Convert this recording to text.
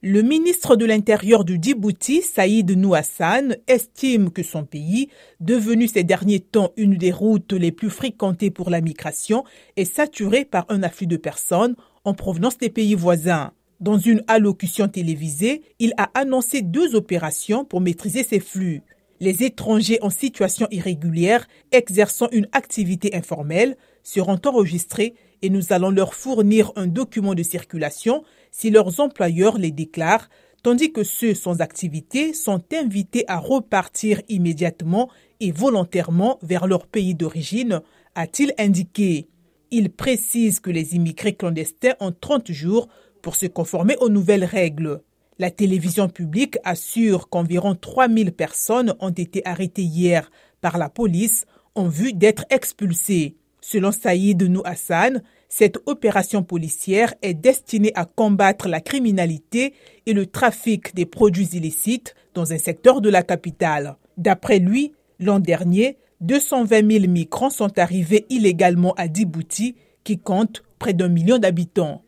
Le ministre de l'Intérieur du Djibouti, Saïd Nouhassan, estime que son pays, devenu ces derniers temps une des routes les plus fréquentées pour la migration, est saturé par un afflux de personnes en provenance des pays voisins. Dans une allocution télévisée, il a annoncé deux opérations pour maîtriser ces flux. Les étrangers en situation irrégulière exerçant une activité informelle seront enregistrés et nous allons leur fournir un document de circulation si leurs employeurs les déclarent, tandis que ceux sans activité sont invités à repartir immédiatement et volontairement vers leur pays d'origine, a-t-il indiqué. Il précise que les immigrés clandestins ont 30 jours pour se conformer aux nouvelles règles. La télévision publique assure qu'environ 3000 personnes ont été arrêtées hier par la police en vue d'être expulsées. Selon Saïd Nou Hassan, cette opération policière est destinée à combattre la criminalité et le trafic des produits illicites dans un secteur de la capitale. D'après lui, l'an dernier, 220 000 migrants sont arrivés illégalement à Djibouti, qui compte près d'un million d'habitants.